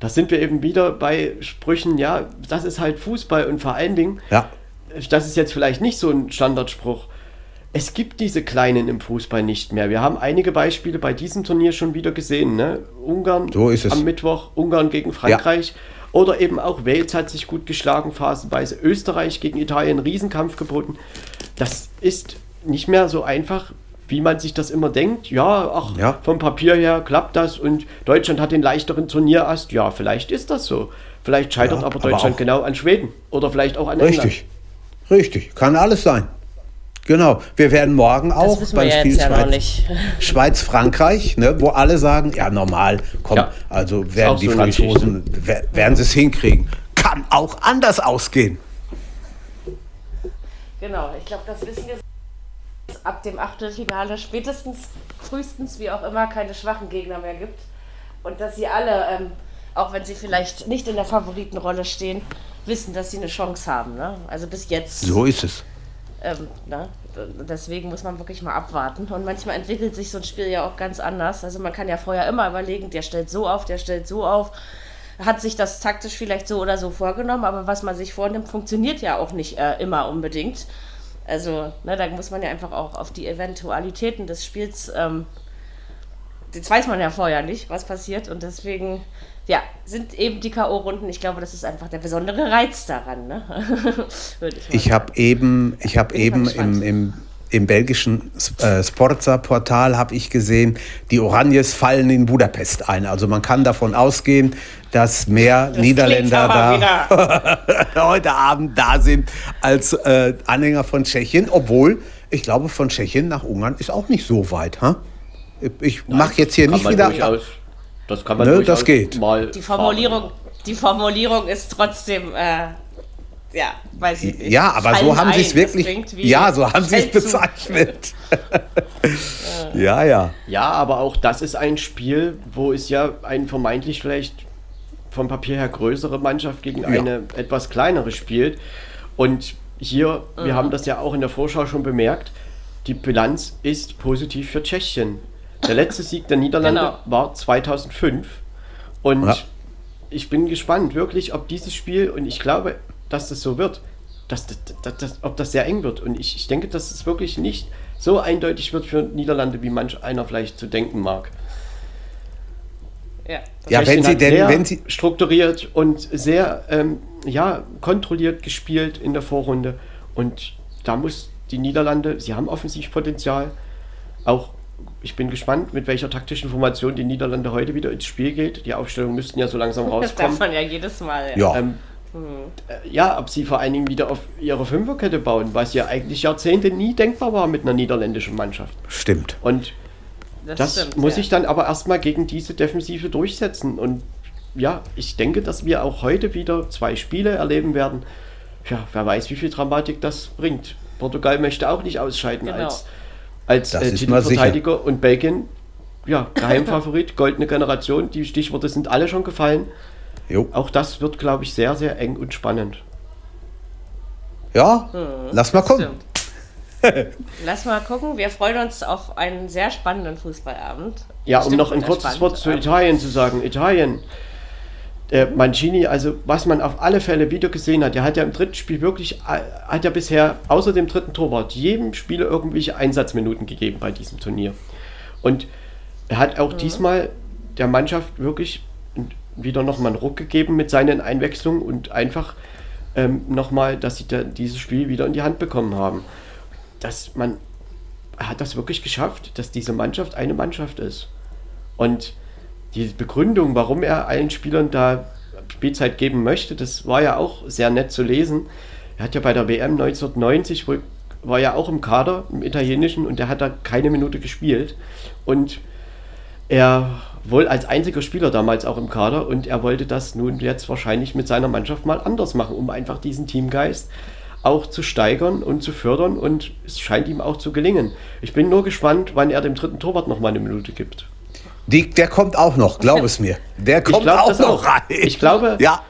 da sind wir eben wieder bei Sprüchen, ja, das ist halt Fußball und vor allen Dingen, Ja, das ist jetzt vielleicht nicht so ein Standardspruch. Es gibt diese Kleinen im Fußball nicht mehr. Wir haben einige Beispiele bei diesem Turnier schon wieder gesehen. Ne? Ungarn So am Mittwoch, Ungarn gegen Frankreich. Oder eben auch Wales hat sich gut geschlagen, phasenweise Österreich gegen Italien, Riesenkampf geboten. Das ist nicht mehr so einfach, wie man sich das immer denkt. Ja, ach, Ja. vom Papier her klappt das und Deutschland hat den leichteren Turnierast. Ja, vielleicht ist das so. Vielleicht scheitert Ja, aber aber Deutschland auch- genau an Schweden oder vielleicht auch an England. richtig. Richtig, kann alles sein. Genau, wir werden morgen auch wir ja Spiel noch Schweiz-. Schweiz-Frankreich, ne, wo alle sagen, ja normal, komm, Ja. also werden die so Franzosen, wer- werden sie es hinkriegen. Kann auch anders ausgehen. Genau, ich glaube, das wissen wir ab dem Achtelfinale spätestens, frühestens, wie auch immer, keine schwachen Gegner mehr gibt. Und dass sie alle, ähm, auch wenn sie vielleicht nicht in der Favoritenrolle stehen, wissen, dass sie eine Chance haben. Ne? Also bis jetzt. So ist es. Ähm, ne? Deswegen muss man wirklich mal abwarten. Und manchmal entwickelt sich so ein Spiel ja auch ganz anders. Also man kann ja vorher immer überlegen, der stellt so auf, der stellt so auf. Hat sich das taktisch vielleicht so oder so vorgenommen, aber was man sich vornimmt, funktioniert ja auch nicht äh, immer unbedingt. Also, ne, da muss man ja einfach auch auf die Eventualitäten des Spiels, ähm, das weiß man ja vorher nicht, was passiert. Und deswegen, ja, sind eben die K.O.-Runden, ich glaube, das ist einfach der besondere Reiz daran, ne? Würde ich habe eben, ich mal eben im, im, im belgischen äh, Sporza-Portal habe ich gesehen, die Oranjes fallen in Budapest ein. Also man kann davon ausgehen, dass mehr Das Niederländer da heute Abend da sind als äh, Anhänger von Tschechien, obwohl ich glaube, von Tschechien nach Ungarn ist auch nicht so weit. Ha? Ich mache jetzt hier nicht wieder. durchaus, das kann man Ne, durchaus das geht. mal Die Formulierung, die Formulierung ist trotzdem, äh, ja, weiß ich nicht. Ja, aber so haben sie es wirklich. Ja, so haben sie es bezeichnet. ja, ja. Ja, aber auch das ist ein Spiel, wo es ja ein vermeintlich vielleicht vom Papier her größere Mannschaft gegen Ja. eine etwas kleinere spielt. Und hier, wir haben das ja auch in der Vorschau schon bemerkt, die Bilanz ist positiv für Tschechien. Der letzte Sieg der Niederlande Genau. war 2005. Und Ja. ich bin gespannt, wirklich, ob dieses Spiel, und ich glaube, dass das so wird, dass das, das, das, ob das sehr eng wird. Und ich, ich denke, dass es wirklich nicht so eindeutig wird für Niederlande, wie manch einer vielleicht zu denken mag. Ja, Ja, wenn sie denn- sehr wenn sie- strukturiert und sehr ähm, ja, kontrolliert gespielt in der Vorrunde. Und da muss die Niederlande, sie haben Offensivpotenzial. Auch ich bin gespannt, mit welcher taktischen Formation die Niederlande heute wieder ins Spiel geht. Die Aufstellungen müssten ja so langsam das darf rauskommen. man ja jedes Mal. Ja. Ähm, äh, ja, ob sie vor allen Dingen wieder auf ihre Fünferkette bauen, was ja eigentlich Jahrzehnte nie denkbar war mit einer niederländischen Mannschaft. Stimmt. Und das stimmt, muss ja. ich dann aber erstmal gegen diese Defensive durchsetzen. Und ja, ich denke, dass wir auch heute wieder zwei Spiele erleben werden. Ja, wer weiß, wie viel Dramatik das bringt. Portugal möchte auch nicht ausscheiden Genau. als, als Das äh. Titelverteidiger und Belgien, ja, Geheimfavorit, goldene Generation. Die Stichworte sind alle schon gefallen. Jo. Auch das wird, glaube ich, sehr, sehr eng und spannend. Ja, lass mal gucken. Lass mal gucken. Wir freuen uns auf einen sehr spannenden Fußballabend. Ja, um Bestimmt noch ein kurzes. Wort zu Italien zu sagen. Italien, der Mancini, also was man auf alle Fälle wieder gesehen hat, der hat ja im dritten Spiel wirklich, äh, hat ja bisher außer dem dritten Torwart jedem Spieler irgendwelche Einsatzminuten gegeben bei diesem Turnier. Und er hat auch diesmal der Mannschaft wirklich wieder nochmal einen Ruck gegeben mit seinen Einwechslungen und einfach ähm, nochmal, dass sie da dieses Spiel wieder in die Hand bekommen haben. Dass man hat das wirklich geschafft, dass diese Mannschaft eine Mannschaft ist. Und die Begründung, warum er allen Spielern da Spielzeit geben möchte, das war ja auch sehr nett zu lesen. Er hat ja bei der WM 1990 wohl war ja auch im Kader, im italienischen, und er hat da keine Minute gespielt. Und er wohl als einziger Spieler damals auch im Kader und er wollte das nun jetzt wahrscheinlich mit seiner Mannschaft mal anders machen, um einfach diesen Teamgeist auch zu steigern und zu fördern und es scheint ihm auch zu gelingen. Ich bin nur gespannt, wann er dem dritten Torwart noch mal eine Minute gibt. Die, der kommt auch noch, glaub es mir. Der kommt glaub auch noch auch. rein. Ich glaube, ja.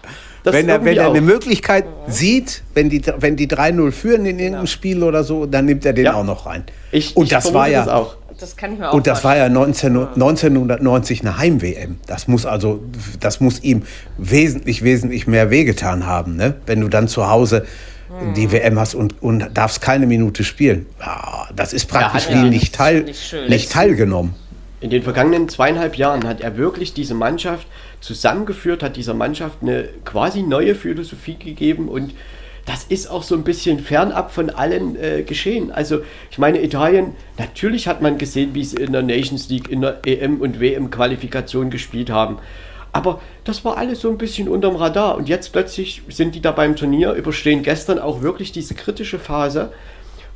das Wenn er, wenn er eine auch. Möglichkeit sieht, wenn die, wenn die 3-0 führen in irgendeinem Spiel oder so, dann nimmt er den Ja. auch noch rein. Ich, und ich das war ja das auch. Das kann ich mir auch und das war ja 19, 1990 eine Heim-WM. Das muss also, das muss ihm wesentlich, wesentlich mehr wehgetan haben, ne? Wenn du dann zu Hause Hm. die WM hast und, und darfst keine Minute spielen. Ja, das ist praktisch hat wie nicht, teil, nicht nicht teilgenommen. In den vergangenen zweieinhalb Jahren hat er wirklich diese Mannschaft zusammengeführt, hat dieser Mannschaft eine quasi neue Philosophie gegeben und das ist auch so ein bisschen fernab von allen äh, geschehen. Also ich meine, Italien, natürlich hat man gesehen, wie sie in der Nations League, in der EM und WM-Qualifikation gespielt haben. Aber das war alles so ein bisschen unterm Radar. Und jetzt plötzlich sind die da beim Turnier, überstehen gestern auch wirklich diese kritische Phase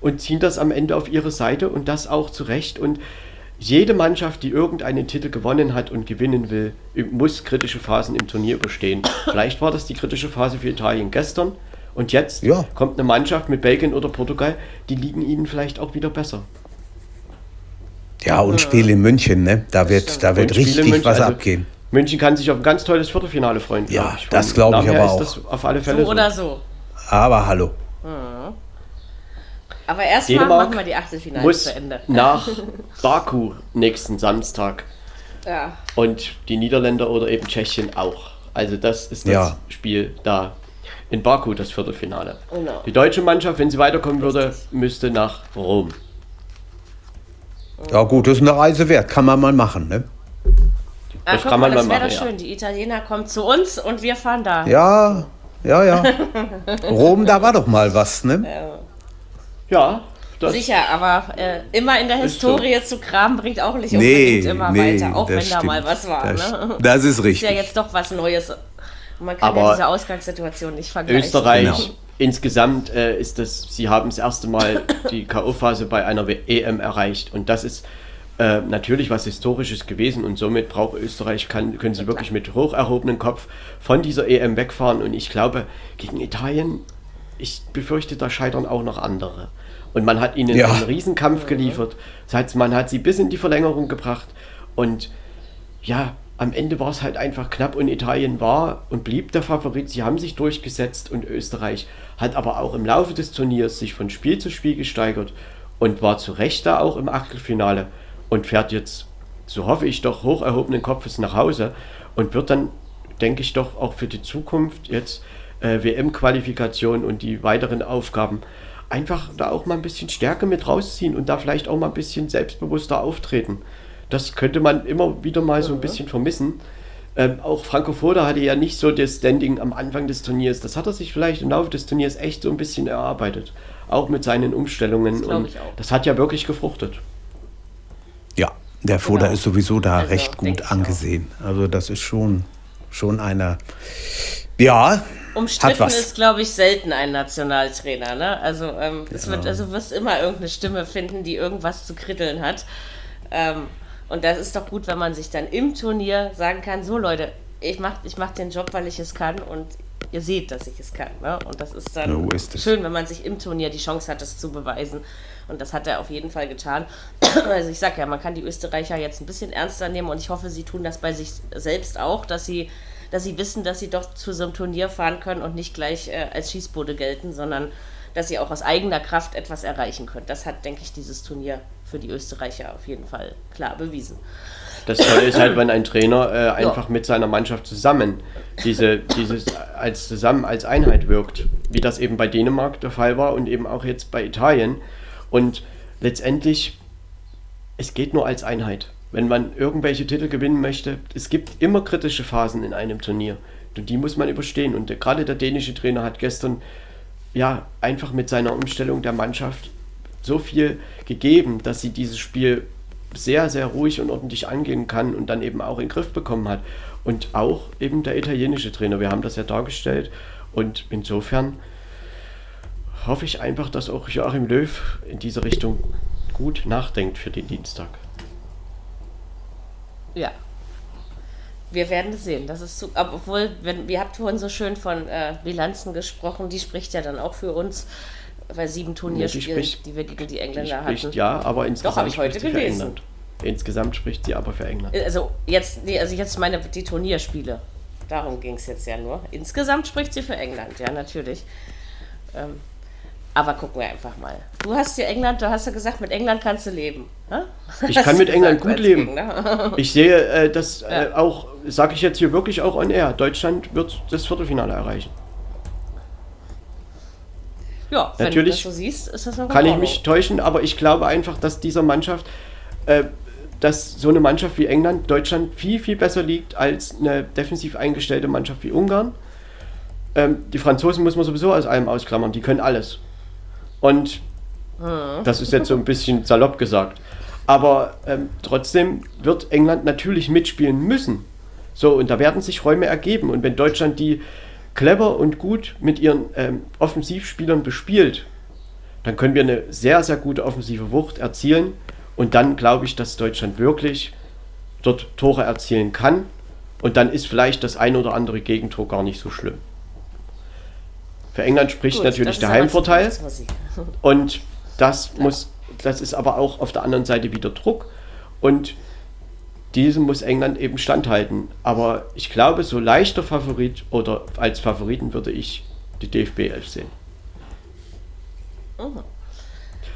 und ziehen das am Ende auf ihre Seite und das auch zu Recht. Und jede Mannschaft, die irgendeinen Titel gewonnen hat und gewinnen will, muss kritische Phasen im Turnier überstehen. Vielleicht war das die kritische Phase für Italien gestern und jetzt Ja. kommt eine Mannschaft mit Belgien oder Portugal, die liegen ihnen vielleicht auch wieder besser. Ja, und Spiel in München, ne? Da wird, da wird Und richtig München, was also abgehen. München kann sich auf ein ganz tolles Viertelfinale freuen. Ja, glaub ich. das Vom glaub ich aber ist auch. Das auf alle Fälle So oder so. Aber hallo. Aber erstmal machen wir die Achtelfinale muss zu Ende. nach Baku nächsten Samstag Ja. und die Niederländer oder eben Tschechien auch. Also das ist das Ja. Spiel da in Baku, das Viertelfinale. Genau. Die deutsche Mannschaft, wenn sie weiterkommen würde, müsste nach Rom. Ja gut, das ist eine Reise wert. Kann man mal machen, ne? Ah, Das guck kann man mal, das mal wäre machen, doch ja. schön. Die Italiener kommen zu uns und wir fahren da. Ja, ja, ja. Rom, da war doch mal was, ne? Ja, das Sicher, aber äh, immer in der Ist so. Historie zu kramen bringt auch nicht Nee, unbedingt immer nee, weiter, auch wenn das da mal stimmt. was war. Das, ne? das ist ist ja richtig. jetzt doch was Neues. Und man kann Aber ja diese Ausgangssituation nicht vergleichen. Österreich Genau. insgesamt äh, ist das, sie haben das erste Mal die K.O.-Phase bei einer EM erreicht und das ist äh, natürlich was Historisches gewesen und somit braucht Österreich, kann, können sie wirklich mit hoch erhobenem Kopf von dieser EM wegfahren und ich glaube, gegen Italien, ich befürchte, da scheitern auch noch andere. Und man hat ihnen Ja. einen Riesenkampf geliefert. Das heißt, man hat sie bis in die Verlängerung gebracht und ja, am Ende war es halt einfach knapp und Italien war und blieb der Favorit. Sie haben sich durchgesetzt und Österreich hat aber auch im Laufe des Turniers sich von Spiel zu Spiel gesteigert und war zu Recht da auch im Achtelfinale und fährt jetzt, so hoffe ich doch, hoch erhobenen Kopfes nach Hause und wird dann, denke ich doch, auch für die Zukunft jetzt äh, WM-Qualifikation und die weiteren Aufgaben einfach da auch mal ein bisschen Stärke mit rausziehen und da vielleicht auch mal ein bisschen selbstbewusster auftreten. Das könnte man immer wieder mal so ein bisschen vermissen. Ähm, auch Franco Foda hatte ja nicht so das Standing am Anfang des Turniers. Das hat er sich vielleicht im Laufe des Turniers echt so ein bisschen erarbeitet. Auch mit seinen Umstellungen. glaub und ich auch. das hat ja wirklich gefruchtet. Ja, der Foda Genau. ist sowieso da Also, recht gut angesehen. Also das ist schon, schon einer. Ja, Umstritten hat was. ist, glaube ich, selten ein Nationaltrainer. Ne? Also ähm, es wird, also wirst immer irgendeine Stimme finden, die irgendwas zu kritteln hat. Ähm, und das ist doch gut, wenn man sich dann im Turnier sagen kann: So Leute, ich mache ich mach den Job, weil ich es kann und ihr seht, dass ich es kann. Ne? Und das ist dann So ist schön, wenn man sich im Turnier die Chance hat, es zu beweisen. Und das hat er auf jeden Fall getan. Also ich sage ja, man kann die Österreicher jetzt ein bisschen ernster nehmen und ich hoffe, sie tun das bei sich selbst auch, dass sie, dass sie wissen, dass sie doch zu so einem Turnier fahren können und nicht gleich äh, als Schießbude gelten, sondern dass sie auch aus eigener Kraft etwas erreichen können. Das hat, denke ich, dieses Turnier für die Österreicher auf jeden Fall klar bewiesen. Das Tolle ist halt, wenn ein Trainer äh, einfach mit seiner Mannschaft zusammen diese, dieses als zusammen als Einheit wirkt, wie das eben bei Dänemark der Fall war und eben auch jetzt bei Italien. Und letztendlich, es geht nur als Einheit. Wenn man irgendwelche Titel gewinnen möchte, es gibt immer kritische Phasen in einem Turnier. Und die muss man überstehen. Und der, gerade der dänische Trainer hat gestern ja einfach mit seiner Umstellung der Mannschaft so viel gegeben, dass sie dieses Spiel sehr, sehr ruhig und ordentlich angehen kann und dann eben auch in den Griff bekommen hat. Und auch eben der italienische Trainer, wir haben das ja dargestellt. Und insofern hoffe ich einfach, dass auch Joachim Löw in diese Richtung gut nachdenkt für den Dienstag. Ja. Wir werden es sehen. Das ist zu, obwohl, wenn, ihr habt vorhin so schön von äh, Bilanzen gesprochen, die spricht ja dann auch für uns bei sieben Turnierspielen, die, die, wir gegen die Engländer die spricht, hatten. Ja, aber insgesamt Doch, ich heute spricht gelesen. Insgesamt spricht sie aber für England. Also jetzt, nee, also jetzt meine die Turnierspiele. Darum ging es jetzt ja nur. Insgesamt spricht sie für England, ja, natürlich. Ähm, aber gucken wir einfach mal. Du hast ja England, du hast ja gesagt, mit England kannst du leben. Ha? Ich kann mit England gut leben. Gegner. Ich sehe äh, das äh, ja. auch, sage ich jetzt hier wirklich auch on air. Deutschland wird das Viertelfinale erreichen. Ja, wenn Natürlich du das so siehst, ist das auch Kann ich mich täuschen, aber ich glaube einfach, dass dieser Mannschaft, äh, dass so eine Mannschaft wie England Deutschland viel, viel besser liegt als eine defensiv eingestellte Mannschaft wie Ungarn. Ähm, die Franzosen muss man sowieso aus allem ausklammern, die können alles. Und mhm. das ist jetzt so ein bisschen salopp gesagt. Aber ähm, trotzdem wird England natürlich mitspielen müssen. So, und da werden sich Räume ergeben. Und wenn Deutschland die clever und gut mit ihren ähm, Offensivspielern bespielt, dann können wir eine sehr, sehr gute offensive Wucht erzielen. Und dann glaube ich, dass Deutschland wirklich dort Tore erzielen kann. Und dann ist vielleicht das ein oder andere Gegentor gar nicht so schlimm. Für England spricht Gut, natürlich der Heimvorteil. Und das muss, das ist aber auch auf der anderen Seite wieder Druck. Und diesem muss England eben standhalten. Aber ich glaube, so leichter Favorit oder als Favoriten würde ich die DFB 11 sehen. Mhm.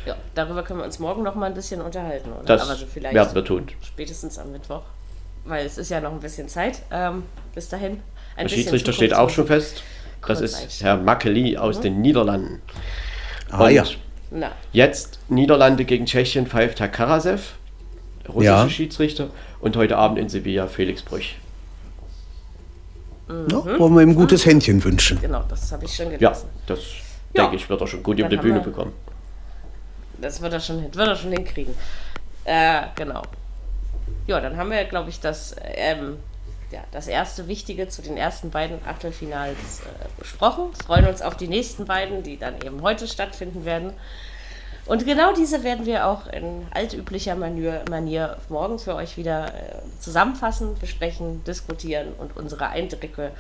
Ja, darüber können wir uns morgen noch mal ein bisschen unterhalten. Oder? Das also vielleicht werden wir tun. Spätestens am Mittwoch. Weil es ist ja noch ein bisschen Zeit. Ähm, bis dahin. Ein Der Schiedsrichter steht auch schon fest. Das ist Herr Makeli aus mhm. den Niederlanden. Ah, ja. Jetzt Niederlande gegen Tschechien pfeift Herr Karasev, russische ja. Schiedsrichter, und heute Abend in Sevilla Felix Brüch. Mhm. Ja, wollen wir ihm ein gutes Händchen wünschen. Genau, das habe ich schon gelesen. Ja, das ja. denke ich, wird er schon gut Dann über die Bühne wir, bekommen. Das wird er schon, wird er schon hinkriegen. Äh, genau. Ja, dann haben wir, glaube ich, das ähm, ja, das erste Wichtige zu den ersten beiden Achtelfinals äh, besprochen. Freuen uns auf die nächsten beiden, die dann eben heute stattfinden werden. Und genau diese werden wir auch in altüblicher Manier, Manier morgen für euch wieder äh, zusammenfassen, besprechen, diskutieren und unsere Eindrücke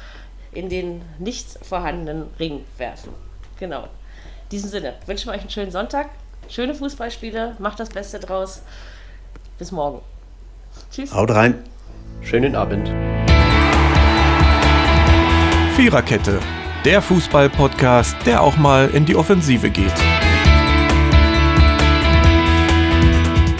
in den nicht vorhandenen Ring werfen. Genau. In diesem Sinne wünschen wir euch einen schönen Sonntag, schöne Fußballspiele, macht das Beste draus. Bis morgen. Tschüss. Haut rein. Schönen Abend. Viererkette, der Fußball-Podcast, der auch mal in die Offensive geht.